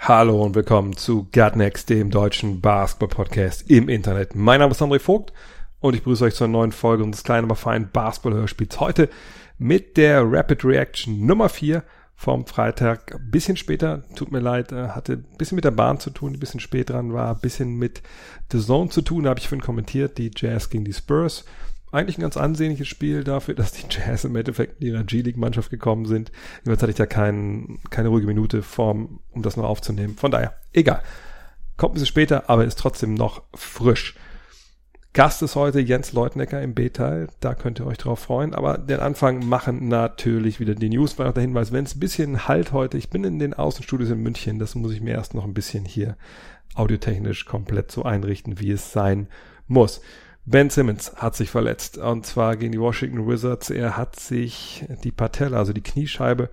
Hallo und willkommen zu Gutnext, dem deutschen Basketball-Podcast im Internet. Mein Name ist André Vogt und ich begrüße euch zur neuen Folge unseres kleinen, aber feinen Basketball-Hörspiels. Heute mit der Rapid Reaction Nummer 4 vom Freitag. Bisschen später, tut mir leid, äh, hatte ein bisschen mit der Bahn zu tun, ein bisschen spät dran war, ein bisschen mit The Zone zu tun, habe ich vorhin kommentiert, die Jazz gegen die Spurs. Eigentlich ein ganz ansehnliches Spiel dafür, dass die Jazz im Endeffekt in ihrer G-League-Mannschaft gekommen sind. Jetzt hatte ich da kein, keine ruhige Minute vorm, um das noch aufzunehmen. Von daher, egal. Kommt ein bisschen später, aber ist trotzdem noch frisch. Gast ist heute Jens Leutnecker im B-Teil. Da könnt ihr euch drauf freuen. Aber den Anfang machen natürlich wieder die News. War noch der Hinweis, wenn es ein bisschen halt heute. Ich bin in den Außenstudios in München. Das muss ich mir erst noch ein bisschen hier audiotechnisch komplett so einrichten, wie es sein muss. Ben Simmons hat sich verletzt und zwar gegen die Washington Wizards. Er hat sich die Patella, also die Kniescheibe,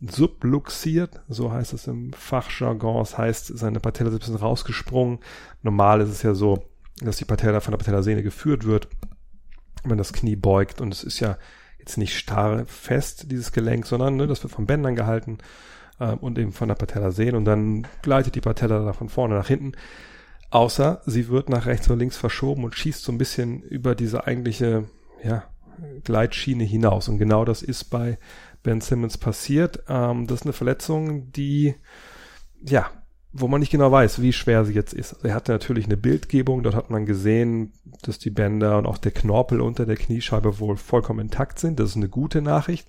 subluxiert, so heißt es im Fachjargon. Das heißt, seine Patella ist ein bisschen rausgesprungen. Normal ist es ja so, dass die Patella von der Patellasehne geführt wird, wenn das Knie beugt und es ist ja jetzt nicht starr fest, dieses Gelenk, sondern ne, das wird von Bändern gehalten äh, und eben von der Patellasehne und dann gleitet die Patella da von vorne nach hinten. Außer sie wird nach rechts oder links verschoben und schießt so ein bisschen über diese eigentliche ja, Gleitschiene hinaus. Und genau das ist bei Ben Simmons passiert. Ähm, das ist eine Verletzung, die, ja, wo man nicht genau weiß, wie schwer sie jetzt ist. Er hatte natürlich eine Bildgebung, dort hat man gesehen, dass die Bänder und auch der Knorpel unter der Kniescheibe wohl vollkommen intakt sind. Das ist eine gute Nachricht.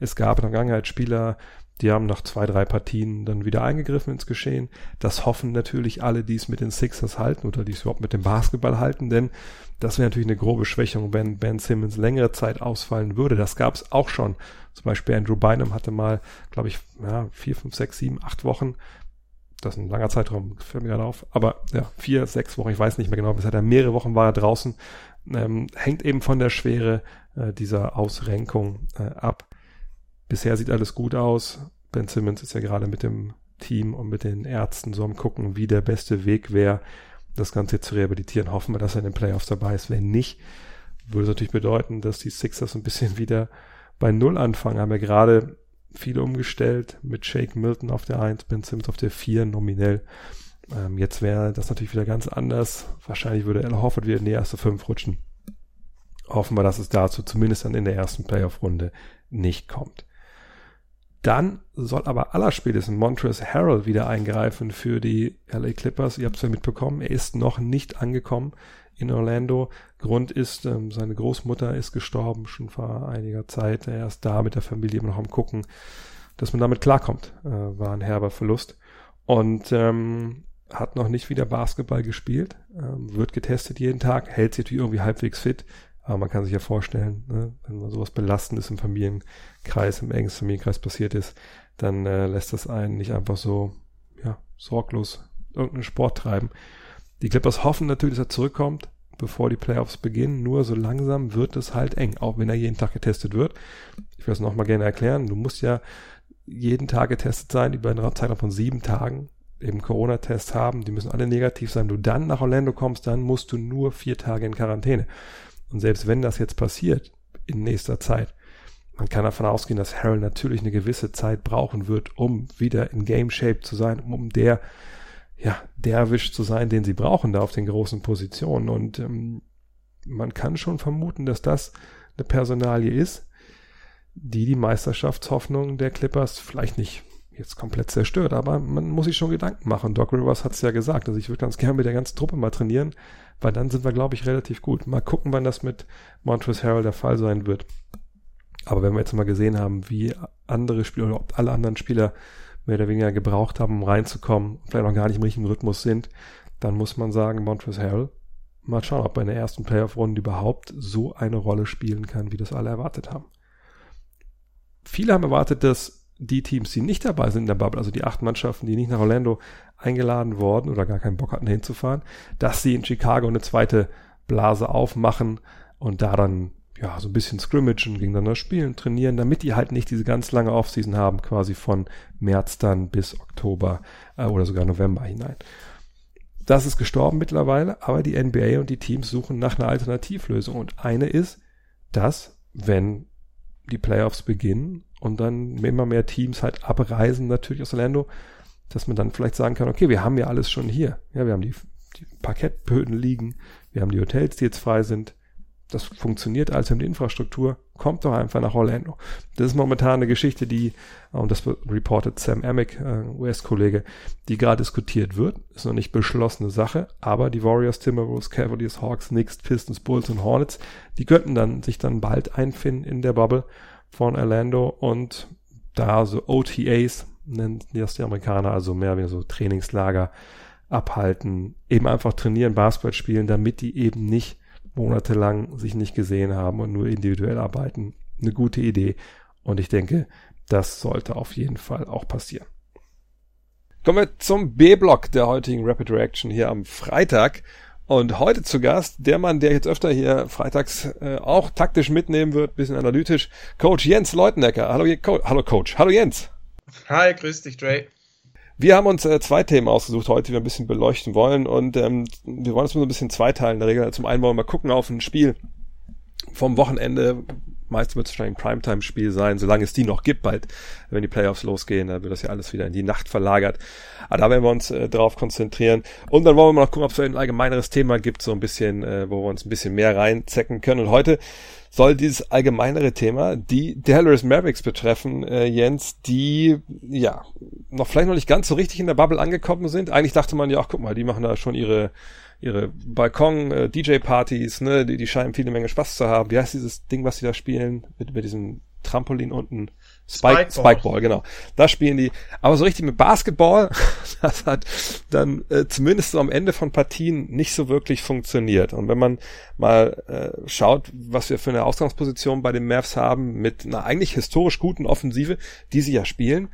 Es gab in der Vergangenheit Spieler, die haben nach zwei, drei Partien dann wieder eingegriffen ins Geschehen. Das hoffen natürlich alle, die es mit den Sixers halten oder die es überhaupt mit dem Basketball halten, denn das wäre natürlich eine grobe Schwächung, wenn Ben Simmons längere Zeit ausfallen würde. Das gab es auch schon. Zum Beispiel Andrew Bynum hatte mal, glaube ich, ja, vier, fünf, sechs, sieben, acht Wochen. Das ist ein langer Zeitraum, fällt mir gerade auf. Aber ja, vier, sechs Wochen, ich weiß nicht mehr genau. Bis er mehrere Wochen war er draußen. Ähm, hängt eben von der Schwere äh, dieser Ausrenkung äh, ab. Bisher sieht alles gut aus. Ben Simmons ist ja gerade mit dem Team und mit den Ärzten so am gucken, wie der beste Weg wäre, das Ganze zu rehabilitieren. Hoffen wir, dass er in den Playoffs dabei ist. Wenn nicht, würde es natürlich bedeuten, dass die Sixers ein bisschen wieder bei Null anfangen. Haben ja gerade viele umgestellt mit Shake Milton auf der 1, Ben Simmons auf der 4 nominell. Ähm, jetzt wäre das natürlich wieder ganz anders. Wahrscheinlich würde Ella Hofford wieder in die erste 5 rutschen. Hoffen wir, dass es dazu zumindest dann in der ersten Playoff-Runde nicht kommt. Dann soll aber allerspätestens Montrezl Harrell wieder eingreifen für die LA Clippers. Ihr habt es ja mitbekommen, er ist noch nicht angekommen in Orlando. Grund ist, ähm, seine Großmutter ist gestorben schon vor einiger Zeit. Er ist da mit der Familie immer noch am gucken, dass man damit klarkommt. Äh, war ein herber Verlust. Und ähm, hat noch nicht wieder Basketball gespielt, ähm, wird getestet jeden Tag, hält sich natürlich irgendwie halbwegs fit, aber man kann sich ja vorstellen, ne, wenn man sowas Belastendes im Familienkreis, im engsten Familienkreis passiert ist, dann äh, lässt das einen nicht einfach so, ja, sorglos irgendeinen Sport treiben. Die Clippers hoffen natürlich, dass er zurückkommt, bevor die Playoffs beginnen. Nur so langsam wird es halt eng, auch wenn er jeden Tag getestet wird. Ich will es nochmal gerne erklären. Du musst ja jeden Tag getestet sein, über einen Zeitraum von sieben Tagen eben Corona-Tests haben. Die müssen alle negativ sein. Du dann nach Orlando kommst, dann musst du nur vier Tage in Quarantäne. Und selbst wenn das jetzt passiert in nächster Zeit, man kann davon ausgehen, dass Harold natürlich eine gewisse Zeit brauchen wird, um wieder in Game Shape zu sein, um der, ja, der Wisch zu sein, den sie brauchen da auf den großen Positionen. Und ähm, man kann schon vermuten, dass das eine Personalie ist, die die Meisterschaftshoffnung der Clippers vielleicht nicht jetzt komplett zerstört, aber man muss sich schon Gedanken machen. Doc Rivers hat es ja gesagt, also ich würde ganz gerne mit der ganzen Truppe mal trainieren, weil dann sind wir, glaube ich, relativ gut. Mal gucken, wann das mit Montrezl Harrell der Fall sein wird. Aber wenn wir jetzt mal gesehen haben, wie andere Spieler oder ob alle anderen Spieler mehr oder weniger gebraucht haben, um reinzukommen, vielleicht noch gar nicht im richtigen Rhythmus sind, dann muss man sagen, Montrezl Harrell, mal schauen, ob er in der ersten Playoff-Runde überhaupt so eine Rolle spielen kann, wie das alle erwartet haben. Viele haben erwartet, dass die Teams, die nicht dabei sind in der Bubble, also die acht Mannschaften, die nicht nach Orlando eingeladen worden oder gar keinen Bock hatten hinzufahren, dass sie in Chicago eine zweite Blase aufmachen und da dann ja so ein bisschen scrimmagen, gegeneinander spielen, trainieren, damit die halt nicht diese ganz lange Offseason haben, quasi von März dann bis Oktober äh, oder sogar November hinein. Das ist gestorben mittlerweile, aber die NBA und die Teams suchen nach einer Alternativlösung und eine ist, dass wenn die Playoffs beginnen und dann immer mehr Teams halt abreisen natürlich aus Orlando, dass man dann vielleicht sagen kann, okay, wir haben ja alles schon hier. Ja, wir haben die, die Parkettböden liegen, wir haben die Hotels, die jetzt frei sind. Das funktioniert alles, wir haben die Infrastruktur. Kommt doch einfach nach Orlando. Das ist momentan eine Geschichte, die, und das reportet Sam Amick, äh, US-Kollege, die gerade diskutiert wird. Ist noch nicht beschlossene Sache, aber die Warriors, Timberwolves, Cavaliers, Hawks, Knicks, Pistons, Bulls und Hornets, die könnten dann sich dann bald einfinden in der Bubble von Orlando und da so OTAs, nennen das die Amerikaner, also mehr wie so Trainingslager abhalten, eben einfach trainieren, Basketball spielen, damit die eben nicht monatelang sich nicht gesehen haben und nur individuell arbeiten. Eine gute Idee. Und ich denke, das sollte auf jeden Fall auch passieren. Kommen wir zum B-Block der heutigen Rapid Reaction hier am Freitag. Und heute zu Gast der Mann, der jetzt öfter hier freitags äh, auch taktisch mitnehmen wird, bisschen analytisch, Coach Jens Leutenecker. Hallo, Co Hallo Coach. Hallo Jens. Hi, grüß dich, Dre. Wir haben uns äh, zwei Themen ausgesucht heute, die wir ein bisschen beleuchten wollen und ähm, wir wollen es mal so ein bisschen zweiteilen in der Regel. Zum einen wollen wir mal gucken auf ein Spiel vom Wochenende, meist wird es wahrscheinlich ein Primetime-Spiel sein, solange es die noch gibt, bald, wenn die Playoffs losgehen, dann wird das ja alles wieder in die Nacht verlagert. Aber da werden wir uns äh, darauf konzentrieren. Und dann wollen wir mal noch gucken, ob es ein allgemeineres Thema gibt, so ein bisschen, äh, wo wir uns ein bisschen mehr reinzecken können. Und heute soll dieses allgemeinere Thema die Dallas Mavericks betreffen, äh, Jens, die ja noch vielleicht noch nicht ganz so richtig in der Bubble angekommen sind. Eigentlich dachte man ja, ach guck mal, die machen da schon ihre ihre Balkon-DJ-Partys, äh, ne, die, die scheinen viele Menge Spaß zu haben. Wie heißt dieses Ding, was sie da spielen? Mit, mit diesem Trampolin unten? Spike, Spikeball. Spikeball, genau. Da spielen die. Aber so richtig mit Basketball, das hat dann äh, zumindest so am Ende von Partien nicht so wirklich funktioniert. Und wenn man mal äh, schaut, was wir für eine Ausgangsposition bei den Mavs haben, mit einer eigentlich historisch guten Offensive, die sie ja spielen,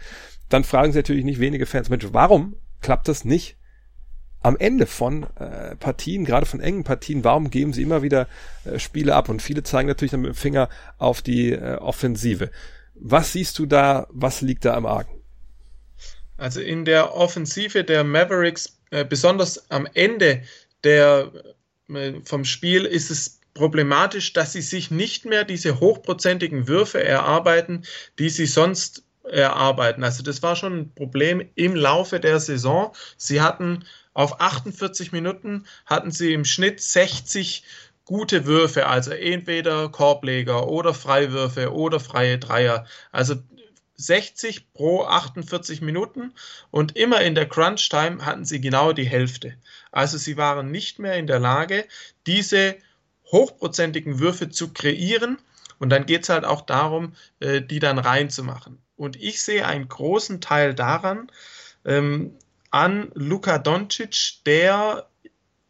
dann fragen sie natürlich nicht wenige Fans, Mensch, warum klappt das nicht am Ende von äh, Partien, gerade von engen Partien, warum geben sie immer wieder äh, Spiele ab? Und viele zeigen natürlich dann mit dem Finger auf die äh, Offensive. Was siehst du da, was liegt da am Argen? Also in der Offensive der Mavericks, äh, besonders am Ende der, äh, vom Spiel, ist es problematisch, dass sie sich nicht mehr diese hochprozentigen Würfe erarbeiten, die sie sonst erarbeiten. Also das war schon ein Problem im Laufe der Saison. Sie hatten auf 48 Minuten hatten sie im Schnitt 60 gute Würfe, also entweder Korbleger oder Freiwürfe oder freie Dreier. Also 60 pro 48 Minuten und immer in der Crunch Time hatten sie genau die Hälfte. Also sie waren nicht mehr in der Lage, diese hochprozentigen Würfe zu kreieren und dann geht es halt auch darum, äh, die dann reinzumachen. Und ich sehe einen großen Teil daran, ähm, an Luka Doncic, der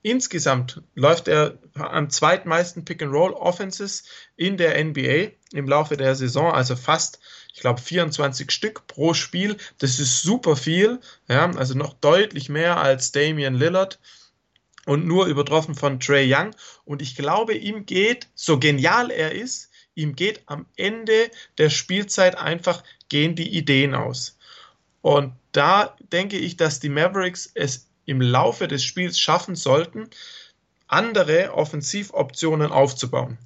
insgesamt läuft er am zweitmeisten Pick-and-Roll-Offenses in der NBA im Laufe der Saison, also fast, ich glaube, 24 Stück pro Spiel. Das ist super viel, ja, also noch deutlich mehr als Damian Lillard und nur übertroffen von Trey Young. Und ich glaube, ihm geht, so genial er ist, ihm geht am Ende der Spielzeit einfach, gehen die Ideen aus. Und da denke ich, dass die Mavericks es im Laufe des Spiels schaffen sollten, andere Offensivoptionen aufzubauen.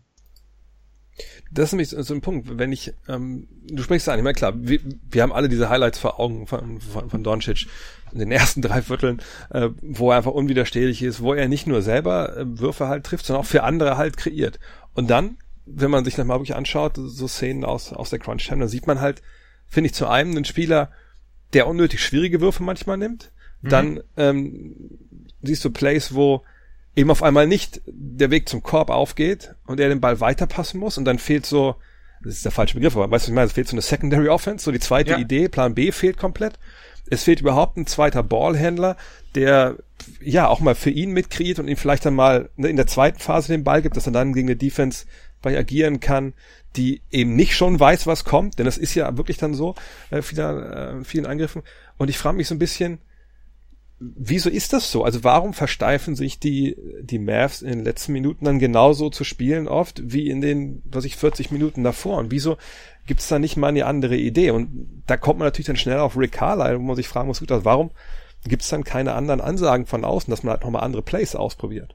Das ist nämlich so ein Punkt, wenn ich, ähm, du sprichst an, ich meine, klar, wir, wir haben alle diese Highlights vor Augen von, von, von Doncic in den ersten drei Vierteln, äh, wo er einfach unwiderstehlich ist, wo er nicht nur selber äh, Würfe halt trifft, sondern auch für andere halt kreiert. Und dann, wenn man sich nochmal wirklich anschaut, so Szenen aus, aus der Crunch Time, dann sieht man halt, finde ich, zu einem einen Spieler, der unnötig schwierige Würfe manchmal nimmt. Mhm. Dann ähm, siehst du Plays, wo eben auf einmal nicht der Weg zum Korb aufgeht und er den Ball weiterpassen muss und dann fehlt so, das ist der falsche Begriff, aber weißt du, was ich meine? Es fehlt so eine Secondary Offense, so die zweite ja. Idee, Plan B fehlt komplett. Es fehlt überhaupt ein zweiter Ballhändler, der ja auch mal für ihn mitkreiert und ihm vielleicht dann mal in der zweiten Phase den Ball gibt, dass er dann gegen eine Defense bei agieren kann, die eben nicht schon weiß, was kommt, denn das ist ja wirklich dann so, äh, viele, äh, vielen Angriffen. Und ich frage mich so ein bisschen, wieso ist das so? Also warum versteifen sich die, die Mavs in den letzten Minuten dann genauso zu spielen oft wie in den, was ich, 40 Minuten davor? Und wieso gibt es da nicht mal eine andere Idee? Und da kommt man natürlich dann schnell auf Rick Carlisle, wo man sich fragen muss, warum gibt es dann keine anderen Ansagen von außen, dass man halt nochmal andere Plays ausprobiert?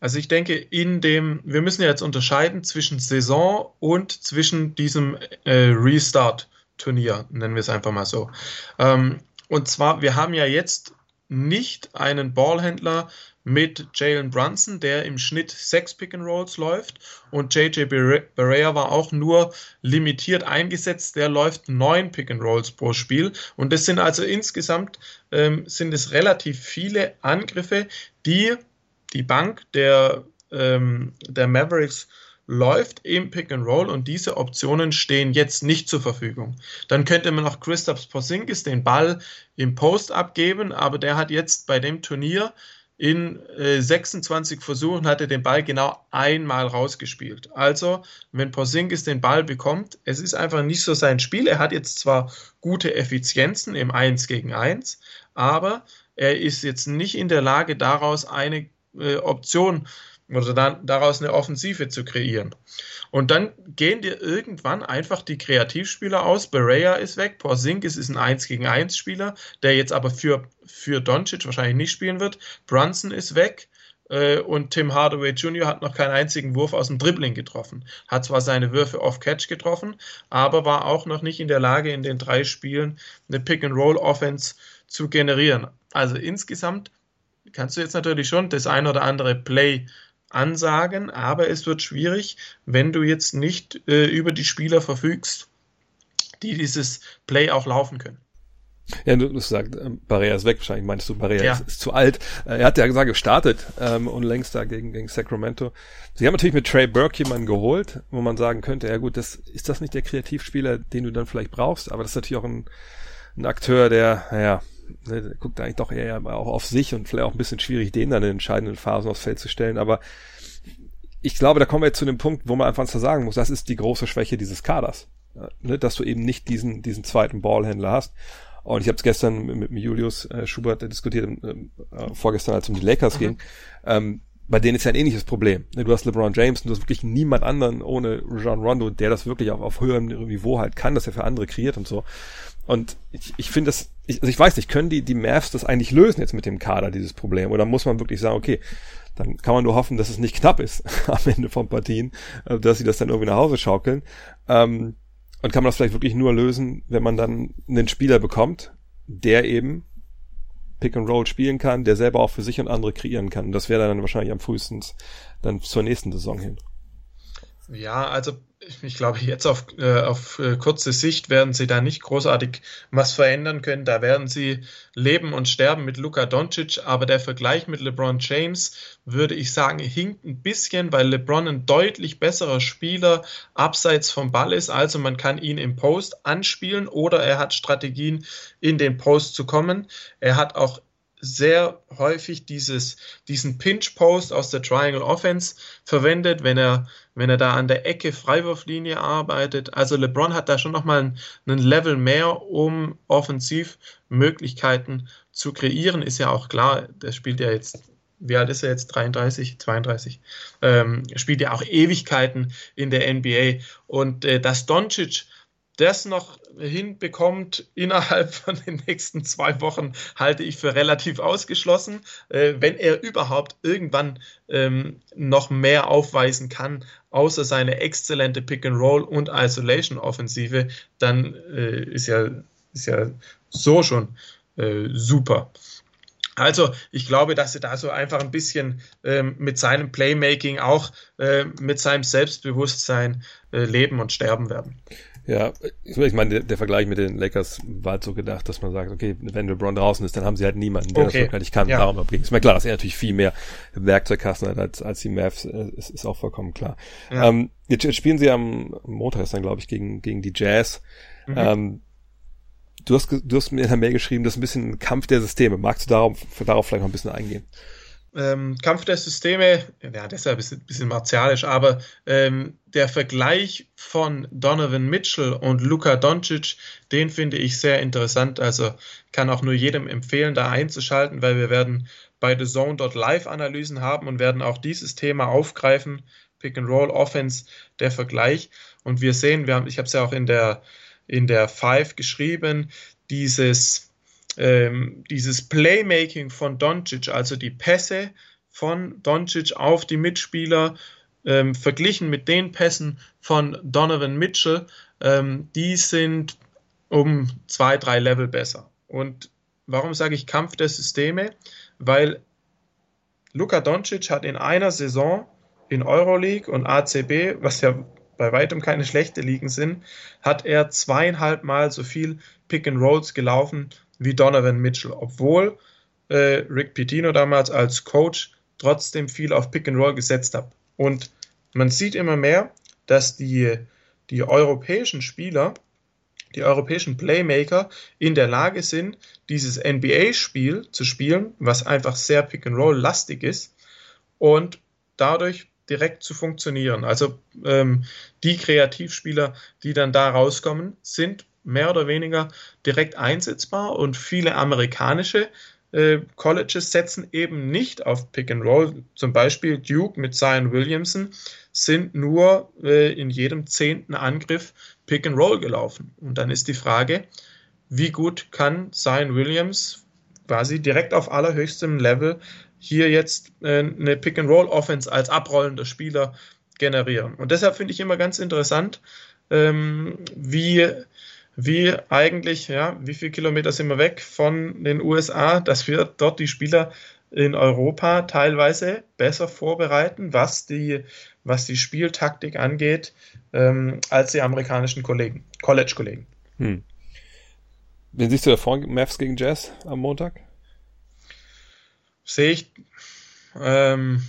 Also ich denke, in dem, wir müssen ja jetzt unterscheiden zwischen Saison und zwischen diesem äh, Restart-Turnier, nennen wir es einfach mal so. Ähm, und zwar, wir haben ja jetzt nicht einen Ballhändler mit Jalen Brunson, der im Schnitt sechs Pick and Rolls läuft. Und JJ Barea war auch nur limitiert eingesetzt, der läuft neun Pick and Rolls pro Spiel. Und das sind also insgesamt ähm, sind es relativ viele Angriffe, die die Bank der, ähm, der Mavericks läuft im Pick and Roll und diese Optionen stehen jetzt nicht zur Verfügung. Dann könnte man noch Christoph Porzingis den Ball im Post abgeben, aber der hat jetzt bei dem Turnier in äh, 26 Versuchen hat er den Ball genau einmal rausgespielt. Also, wenn Porzingis den Ball bekommt, es ist einfach nicht so sein Spiel. Er hat jetzt zwar gute Effizienzen im 1 gegen 1, aber er ist jetzt nicht in der Lage, daraus eine äh, Option oder dann daraus eine Offensive zu kreieren. Und dann gehen dir irgendwann einfach die Kreativspieler aus. Berea ist weg, Porzingis ist ein 1 gegen 1 Spieler, der jetzt aber für, für Doncic wahrscheinlich nicht spielen wird. Brunson ist weg äh, und Tim Hardaway Jr. hat noch keinen einzigen Wurf aus dem Dribbling getroffen. Hat zwar seine Würfe off-Catch getroffen, aber war auch noch nicht in der Lage, in den drei Spielen eine Pick-and-Roll-Offense zu generieren. Also insgesamt kannst du jetzt natürlich schon das ein oder andere Play ansagen, aber es wird schwierig, wenn du jetzt nicht äh, über die Spieler verfügst, die dieses Play auch laufen können. Ja, du, du sagst, äh, Barrea ist weg, wahrscheinlich meinst du, Barrea ja. ist, ist, zu alt. Äh, er hat ja gesagt, gestartet ähm, und längst da gegen, gegen Sacramento. Sie haben natürlich mit Trey Burke jemanden geholt, wo man sagen könnte, ja gut, das ist das nicht der Kreativspieler, den du dann vielleicht brauchst, aber das ist natürlich auch ein, ein Akteur, der, naja, ne, guckt eigentlich doch eher auch auf sich und vielleicht auch ein bisschen schwierig, den dann in entscheidenden Phasen aufs Feld zu stellen. Aber ich glaube, da kommen wir jetzt zu dem Punkt, wo man einfach sagen muss, das ist die große Schwäche dieses Kaders. Ne, dass du eben nicht diesen, diesen zweiten Ballhändler hast. Und ich habe es gestern mit, mit Julius äh, Schubert diskutiert, ähm, äh, vorgestern, als es um die Lakers mhm. ging. Ähm, bei denen ist ja ein ähnliches Problem. Ne, du hast LeBron James und du hast wirklich niemand anderen ohne John Rondo, der das wirklich auch auf höherem Niveau halt kann, dass er für andere kreiert und so. Und ich, ich finde das, ich, also ich weiß nicht, können die, die Mavs das eigentlich lösen jetzt mit dem Kader, dieses Problem? Oder muss man wirklich sagen, okay, dann kann man nur hoffen, dass es nicht knapp ist am Ende von Partien, äh, dass sie das dann irgendwie nach Hause schaukeln. Ähm, und kann man das vielleicht wirklich nur lösen, wenn man dann einen Spieler bekommt, der eben Pick and Roll spielen kann, der selber auch für sich und andere kreieren kann. Das wäre dann wahrscheinlich am frühesten dann zur nächsten Saison hin. Ja, also ich glaube, jetzt auf, äh, auf äh, kurze Sicht werden sie da nicht großartig was verändern können. Da werden sie leben und sterben mit Luka Doncic. Aber der Vergleich mit LeBron James, würde ich sagen, hinkt ein bisschen, weil LeBron ein deutlich besserer Spieler abseits vom Ball ist. Also man kann ihn im Post anspielen oder er hat Strategien, in den Post zu kommen. Er hat auch sehr häufig dieses, diesen Pinch-Post aus der Triangle Offense verwendet, wenn er, wenn er da an der Ecke Freiwurflinie arbeitet. Also LeBron hat da schon nochmal einen Level mehr, um Offensivmöglichkeiten zu kreieren. Ist ja auch klar, der spielt ja jetzt wie alt ist er jetzt? 33, 32. Ähm, spielt ja auch Ewigkeiten in der NBA. Und äh, dass Doncic das noch hinbekommt innerhalb von den nächsten zwei Wochen, halte ich für relativ ausgeschlossen. Äh, wenn er überhaupt irgendwann ähm, noch mehr aufweisen kann, außer seine exzellente Pick-and-Roll und Isolation-Offensive, dann äh, ist, ja, ist ja so schon äh, super. Also, ich glaube, dass sie da so einfach ein bisschen ähm, mit seinem Playmaking, auch äh, mit seinem Selbstbewusstsein äh, leben und sterben werden. Ja, ich meine, der, der, Vergleich mit den Lakers war halt so gedacht, dass man sagt, okay, wenn LeBron draußen ist, dann haben sie halt niemanden, der okay. das wirklich kann. Ja. Darum. Ist mir klar, dass er natürlich viel mehr Werkzeugkasten hat als, als die Mavs, äh, ist, ist auch vollkommen klar. Ja. Ähm, jetzt, jetzt, spielen sie am Montag ist dann, glaube ich, gegen, gegen die Jazz. Mhm. Ähm, du hast, du hast mir in der Mail geschrieben, das ist ein bisschen ein Kampf der Systeme. Magst du darauf, darauf vielleicht noch ein bisschen eingehen? Ähm, Kampf der Systeme, ja, deshalb ist es ein bisschen martialisch, aber ähm, der Vergleich von Donovan Mitchell und Luka Doncic, den finde ich sehr interessant. Also kann auch nur jedem empfehlen, da einzuschalten, weil wir werden bei The Zone dort Live-Analysen haben und werden auch dieses Thema aufgreifen. Pick and Roll Offense, der Vergleich. Und wir sehen, wir haben, ich habe es ja auch in der, in der Five geschrieben, dieses ähm, dieses Playmaking von Doncic, also die Pässe von Doncic auf die Mitspieler, ähm, verglichen mit den Pässen von Donovan Mitchell, ähm, die sind um zwei, drei Level besser. Und warum sage ich Kampf der Systeme? Weil Luka Doncic hat in einer Saison in Euroleague und ACB, was ja bei weitem keine schlechte Ligen sind, hat er zweieinhalb Mal so viel Pick and Rolls gelaufen wie Donovan Mitchell, obwohl äh, Rick Pitino damals als Coach trotzdem viel auf Pick and Roll gesetzt hat. Und man sieht immer mehr, dass die, die europäischen Spieler, die europäischen Playmaker in der Lage sind, dieses NBA-Spiel zu spielen, was einfach sehr Pick and Roll lastig ist und dadurch direkt zu funktionieren. Also ähm, die Kreativspieler, die dann da rauskommen, sind mehr oder weniger direkt einsetzbar und viele amerikanische äh, Colleges setzen eben nicht auf Pick and Roll. Zum Beispiel Duke mit Zion Williamson sind nur äh, in jedem zehnten Angriff Pick and Roll gelaufen. Und dann ist die Frage, wie gut kann Zion Williams quasi direkt auf allerhöchstem Level hier jetzt äh, eine Pick and Roll Offense als abrollender Spieler generieren. Und deshalb finde ich immer ganz interessant, ähm, wie wie eigentlich, ja, wie viele Kilometer sind wir weg von den USA, dass wir dort die Spieler in Europa teilweise besser vorbereiten, was die, was die Spieltaktik angeht, ähm, als die amerikanischen Kollegen, College-Kollegen. Hm. Wen siehst du da vor Mavs gegen Jazz am Montag? Sehe ich, ähm,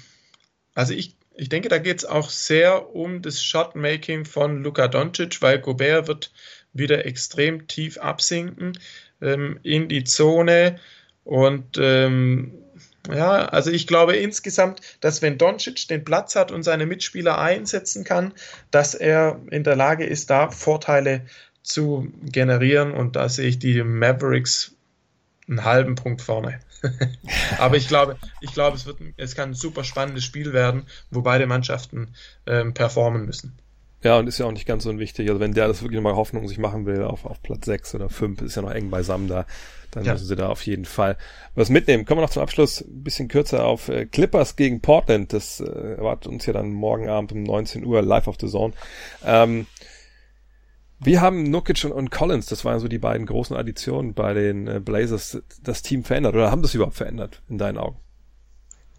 also ich, ich denke, da geht es auch sehr um das Shotmaking von Luka Doncic, weil Gobert wird wieder extrem tief absinken ähm, in die Zone. Und ähm, ja, also ich glaube insgesamt, dass wenn Doncic den Platz hat und seine Mitspieler einsetzen kann, dass er in der Lage ist, da Vorteile zu generieren. Und da sehe ich die Mavericks einen halben Punkt vorne. Aber ich glaube, ich glaube, es wird, es kann ein super spannendes Spiel werden, wo beide Mannschaften ähm, performen müssen. Ja, und ist ja auch nicht ganz so unwichtig. Also wenn der das wirklich mal Hoffnung sich machen will, auf, auf Platz 6 oder 5, ist ja noch eng beisammen da, dann ja. müssen sie da auf jeden Fall was mitnehmen. Kommen wir noch zum Abschluss ein bisschen kürzer auf äh, Clippers gegen Portland. Das äh, erwartet uns ja dann morgen Abend um 19 Uhr live auf the Zone. Ähm, wir haben Nukic und, und Collins, das waren so die beiden großen Additionen bei den äh, Blazers, das Team verändert oder haben das überhaupt verändert in deinen Augen?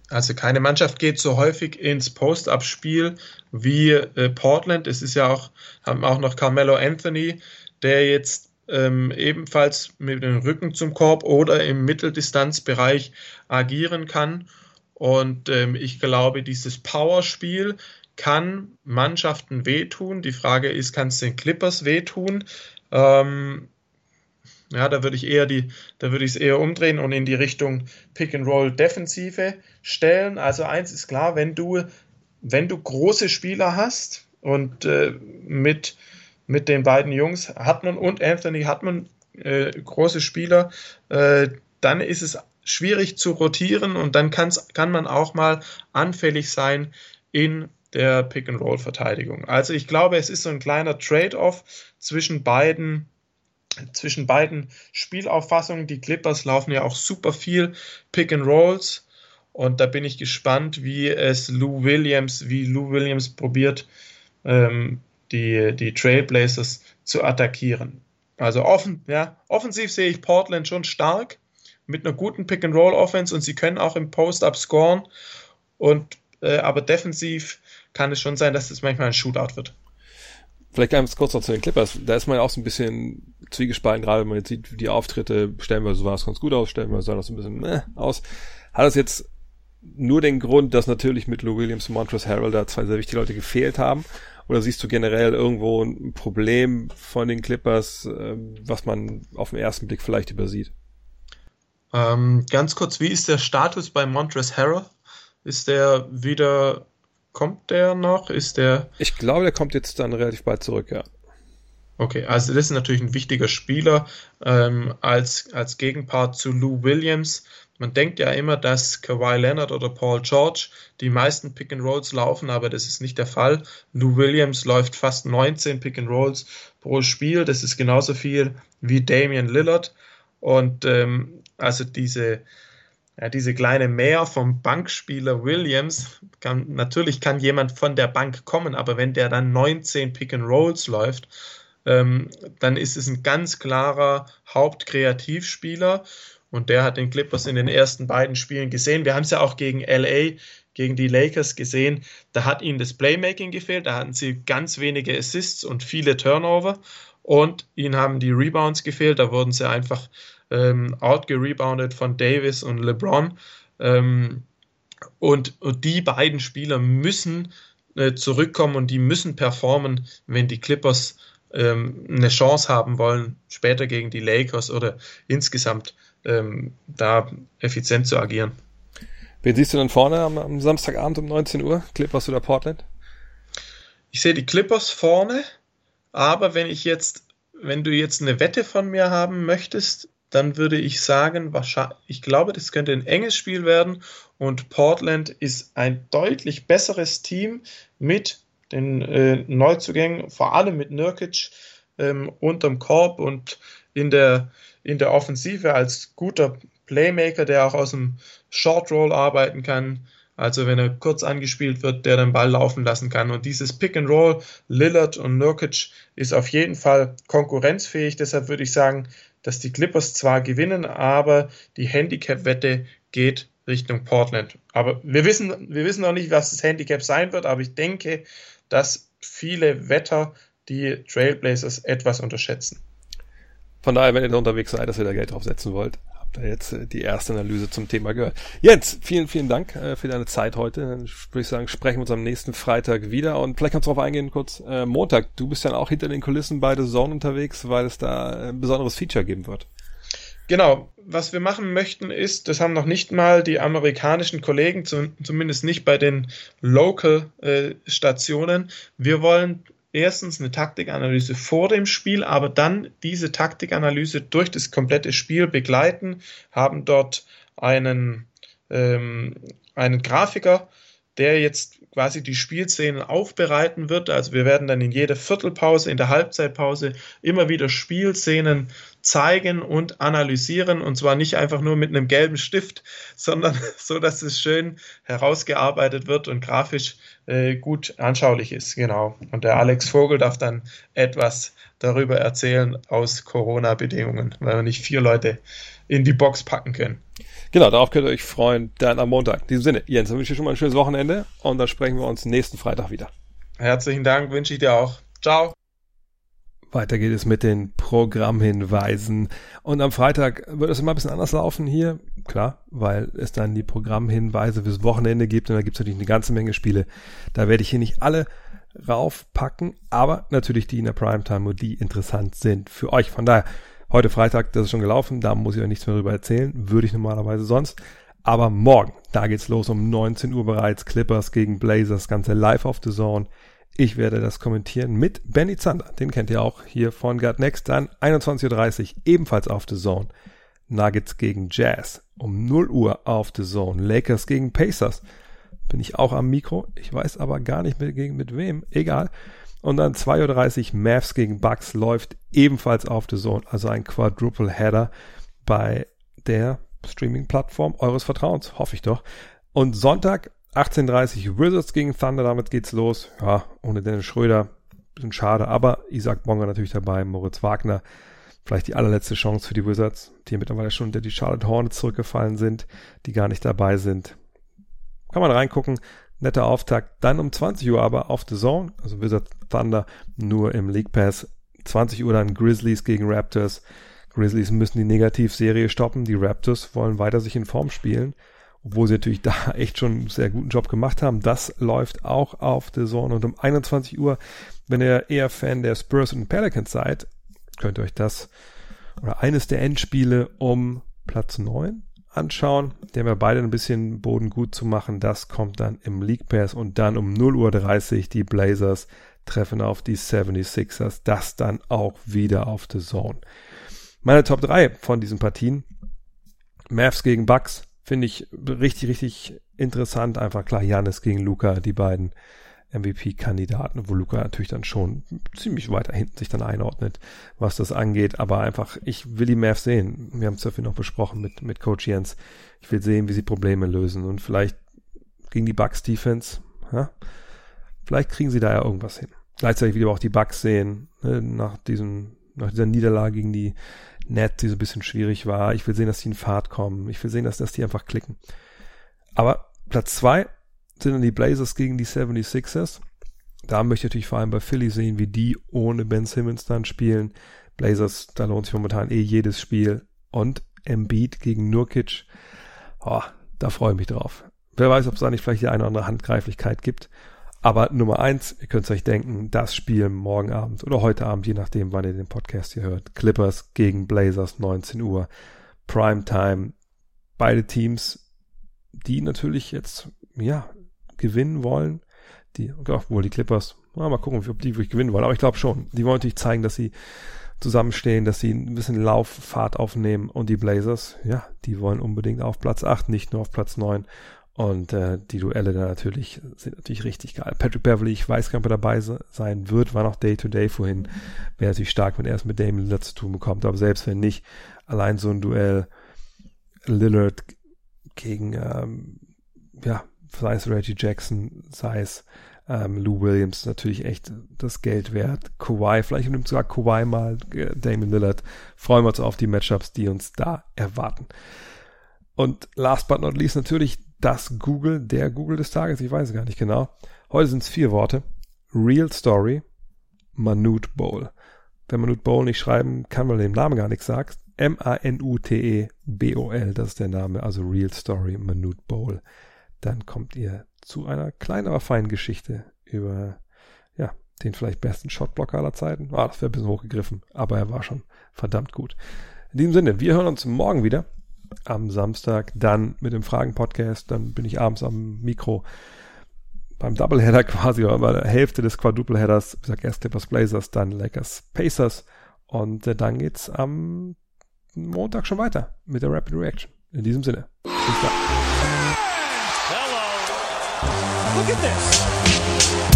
Also keine Mannschaft geht so häufig ins Post-Up-Spiel wie äh, Portland. Es ist ja auch, haben auch noch Carmelo Anthony, der jetzt ähm, ebenfalls mit dem Rücken zum Korb oder im Mitteldistanzbereich agieren kann. Und ähm, ich glaube, dieses Powerspiel kann Mannschaften wehtun. Die Frage ist, kann es den Clippers wehtun? Ähm, ja, da würde ich eher die, da würde ich es eher umdrehen und in die Richtung Pick and Roll Defensive stellen. Also eins ist klar, wenn du, wenn du große Spieler hast und äh, mit, mit den beiden Jungs, Hartmann und Anthony Hartmann, äh, große Spieler, äh, dann ist es schwierig zu rotieren und dann kann's, kann man auch mal anfällig sein in der Pick-and-Roll-Verteidigung. Also ich glaube, es ist so ein kleiner Trade-off zwischen beiden zwischen beiden Spielauffassungen. Die Clippers laufen ja auch super viel Pick and Rolls und da bin ich gespannt, wie es Lou Williams, wie Lou Williams probiert, ähm, die, die Trailblazers zu attackieren. Also offen, ja, offensiv sehe ich Portland schon stark mit einer guten Pick and Roll Offense und sie können auch im Post-up scoren und äh, aber defensiv kann es schon sein, dass es manchmal ein Shootout wird. Vielleicht ganz kurz noch zu den Clippers. Da ist man ja auch so ein bisschen zwiegespalten, gerade wenn man jetzt sieht, die Auftritte, stellen wir so war ganz gut aus, stellen wir sah das ein bisschen äh, aus. Hat das jetzt nur den Grund, dass natürlich mit Lou Williams und Montrezl Harrell da zwei sehr wichtige Leute gefehlt haben? Oder siehst du generell irgendwo ein Problem von den Clippers, äh, was man auf den ersten Blick vielleicht übersieht? Ähm, ganz kurz, wie ist der Status bei Montrezl Harrell? Ist der wieder, kommt der noch? Ist der. Ich glaube, der kommt jetzt dann relativ bald zurück, ja. Okay, also das ist natürlich ein wichtiger Spieler ähm, als, als Gegenpart zu Lou Williams. Man denkt ja immer, dass Kawhi Leonard oder Paul George die meisten Pick and Rolls laufen, aber das ist nicht der Fall. Lou Williams läuft fast 19 Pick and Rolls pro Spiel. Das ist genauso viel wie Damian Lillard. Und ähm, also diese, ja, diese kleine Mehr vom Bankspieler Williams, kann, natürlich kann jemand von der Bank kommen, aber wenn der dann 19 Pick and Rolls läuft, ähm, dann ist es ein ganz klarer Hauptkreativspieler und der hat den Clippers in den ersten beiden Spielen gesehen. Wir haben es ja auch gegen LA, gegen die Lakers gesehen. Da hat ihnen das Playmaking gefehlt. Da hatten sie ganz wenige Assists und viele Turnover. Und ihnen haben die Rebounds gefehlt. Da wurden sie einfach ähm, outgerebounded von Davis und LeBron. Ähm, und, und, die beiden Spieler müssen äh, zurückkommen und die müssen performen, wenn die Clippers ähm, eine Chance haben wollen, später gegen die Lakers oder insgesamt ähm, da effizient zu agieren. Wen siehst du dann vorne am, am, Samstagabend um 19 Uhr? Clippers oder Portland? Ich sehe die Clippers vorne, aber wenn ich jetzt, wenn du jetzt eine Wette von mir haben möchtest, dann würde ich sagen, ich glaube, das könnte ein enges Spiel werden und Portland ist ein deutlich besseres Team mit den äh, Neuzugängen, vor allem mit Nurkic ähm, unterm Korb und in der, in der Offensive als guter Playmaker, der auch aus dem Short Roll arbeiten kann. Also wenn er kurz angespielt wird, der den Ball laufen lassen kann. Und dieses Pick and Roll, Lillard und Nurkic ist auf jeden Fall konkurrenzfähig. Deshalb würde ich sagen, dass die Clippers zwar gewinnen, aber die Handicap-Wette geht Richtung Portland. Aber wir wissen, wir wissen noch nicht, was das Handicap sein wird, aber ich denke, dass viele Wetter die Trailblazers etwas unterschätzen. Von daher, wenn ihr da unterwegs seid, dass ihr da Geld draufsetzen wollt, habt jetzt äh, die erste Analyse zum Thema gehört. Jens, vielen, vielen Dank äh, für deine Zeit heute. Dann würde ich sagen, sprechen wir uns am nächsten Freitag wieder und vielleicht kannst du darauf eingehen kurz. Äh, Montag, du bist ja auch hinter den Kulissen bei The Zone unterwegs, weil es da ein besonderes Feature geben wird. Genau, was wir machen möchten ist, das haben noch nicht mal die amerikanischen Kollegen, zumindest nicht bei den Local-Stationen. Wir wollen erstens eine Taktikanalyse vor dem Spiel, aber dann diese Taktikanalyse durch das komplette Spiel begleiten, haben dort einen, ähm, einen Grafiker, der jetzt quasi die Spielszenen aufbereiten wird. Also wir werden dann in jeder Viertelpause, in der Halbzeitpause immer wieder Spielszenen zeigen und analysieren und zwar nicht einfach nur mit einem gelben Stift, sondern so, dass es schön herausgearbeitet wird und grafisch äh, gut anschaulich ist. Genau. Und der Alex Vogel darf dann etwas darüber erzählen aus Corona-Bedingungen, weil wir nicht vier Leute in die Box packen können. Genau, darauf könnt ihr euch freuen, dann am Montag. In diesem Sinne, Jens, dann wünsche ich schon mal ein schönes Wochenende und dann sprechen wir uns nächsten Freitag wieder. Herzlichen Dank, wünsche ich dir auch. Ciao. Weiter geht es mit den Programmhinweisen. Und am Freitag wird es immer ein bisschen anders laufen hier. Klar, weil es dann die Programmhinweise fürs Wochenende gibt und da gibt es natürlich eine ganze Menge Spiele. Da werde ich hier nicht alle raufpacken, aber natürlich die in der Primetime und die interessant sind für euch. Von daher, heute Freitag, das ist schon gelaufen, da muss ich euch nichts mehr darüber erzählen, würde ich normalerweise sonst. Aber morgen, da geht's los um 19 Uhr bereits, Clippers gegen Blazers, ganze live auf the Zone. Ich werde das kommentieren mit Benny Zander. Den kennt ihr auch hier von Gut Next. Dann 21.30 Uhr ebenfalls auf The Zone. Nuggets gegen Jazz. Um 0 Uhr auf The Zone. Lakers gegen Pacers. Bin ich auch am Mikro. Ich weiß aber gar nicht mit, gegen mit wem. Egal. Und dann 2.30 Uhr Mavs gegen Bucks läuft ebenfalls auf The Zone. Also ein Quadruple Header bei der Streaming-Plattform eures Vertrauens. Hoffe ich doch. Und Sonntag 18.30 Wizards gegen Thunder, damit geht's los. Ja, ohne Dennis Schröder, bisschen schade, aber Isaac Bonga natürlich dabei, Moritz Wagner. Vielleicht die allerletzte Chance für die Wizards, die mittlerweile schon unter die Charlotte Hornets zurückgefallen sind, die gar nicht dabei sind. Kann man reingucken. Netter Auftakt. Dann um 20 Uhr aber auf The Zone, also Wizards Thunder nur im League Pass. 20 Uhr dann Grizzlies gegen Raptors. Grizzlies müssen die Negativserie stoppen. Die Raptors wollen weiter sich in Form spielen obwohl sie natürlich da echt schon einen sehr guten Job gemacht haben. Das läuft auch auf The Zone und um 21 Uhr, wenn ihr eher Fan der Spurs und Pelicans seid, könnt ihr euch das oder eines der Endspiele um Platz 9 anschauen. Haben ja beide ein bisschen Boden gut zu machen. Das kommt dann im League Pass und dann um 0.30 Uhr die Blazers treffen auf die 76ers. Das dann auch wieder auf The Zone. Meine Top 3 von diesen Partien. Mavs gegen Bucks finde ich richtig, richtig interessant. Einfach klar, Janis gegen Luca, die beiden MVP-Kandidaten, wo Luca natürlich dann schon ziemlich weiter hinten sich dann einordnet, was das angeht. Aber einfach, ich will die Mavs sehen. Wir haben es viel noch besprochen mit, mit Coach Jens. Ich will sehen, wie sie Probleme lösen und vielleicht gegen die Bucks Defense, ja, vielleicht kriegen sie da ja irgendwas hin. Gleichzeitig will ich aber auch die Bucks sehen, ne, nach diesem, nach dieser Niederlage gegen die Nets, die so ein bisschen schwierig war. Ich will sehen, dass die in Fahrt kommen. Ich will sehen, dass, dass die einfach klicken. Aber Platz zwei sind dann die Blazers gegen die 76ers. Da möchte ich natürlich vor allem bei Philly sehen, wie die ohne Ben Simmons dann spielen. Blazers, da lohnt sich momentan eh jedes Spiel. Und Embiid gegen Nurkic. Oh, da freue ich mich drauf. Wer weiß, ob es da nicht vielleicht die eine oder andere Handgreiflichkeit gibt. Aber Nummer eins, ihr könnt es euch denken, das Spiel morgen Abend oder heute Abend, je nachdem, wann ihr den Podcast hier hört. Clippers gegen Blazers, 19 Uhr. Primetime. Beide Teams, die natürlich jetzt, ja, gewinnen wollen. Die, obwohl die Clippers, ja, mal gucken, ob die wirklich gewinnen wollen. Aber ich glaube schon. Die wollen natürlich zeigen, dass sie zusammenstehen, dass sie ein bisschen Lauffahrt aufnehmen. Und die Blazers, ja, die wollen unbedingt auf Platz 8, nicht nur auf Platz 9. Und äh, die Duelle da natürlich sind natürlich richtig geil. Patrick Beverly, ich weiß gar nicht, ob er dabei sein wird, war noch Day-to-Day -Day vorhin. Wäre natürlich stark, wenn er es mit Damon Lillard zu tun bekommt. Aber selbst wenn nicht, allein so ein Duell Lillard gegen, ähm, ja, sei es Reggie Jackson, sei es ähm, Lou Williams, natürlich echt das Geld wert. Kawhi, vielleicht nimmt sogar Kawhi mal äh, Damon Lillard. Freuen wir uns auf die Matchups, die uns da erwarten. Und last but not least natürlich das Google, der Google des Tages, ich weiß es gar nicht genau. Heute sind es vier Worte. Real Story, Manute Bowl. Wenn Manute Bowl nicht schreiben kann, weil du dem Namen gar nichts sagst. M-A-N-U-T-E-B-O-L, das ist der Name, also Real Story, Manute Bowl. Dann kommt ihr zu einer kleinen, aber feinen Geschichte über, ja, den vielleicht besten Shotblocker aller Zeiten. Ah, das wäre ein bisschen hochgegriffen, aber er war schon verdammt gut. In diesem Sinne, wir hören uns morgen wieder am Samstag, dann mit dem Fragen-Podcast, dann bin ich abends am Mikro beim Doubleheader quasi, oder bei der Hälfte des Quadrupleheaders, ich sag erst Clippers Blazers, dann Lakers Pacers und äh, dann geht's am Montag schon weiter mit der Rapid Reaction. In diesem Sinne, bis dann. Hello. Look at this.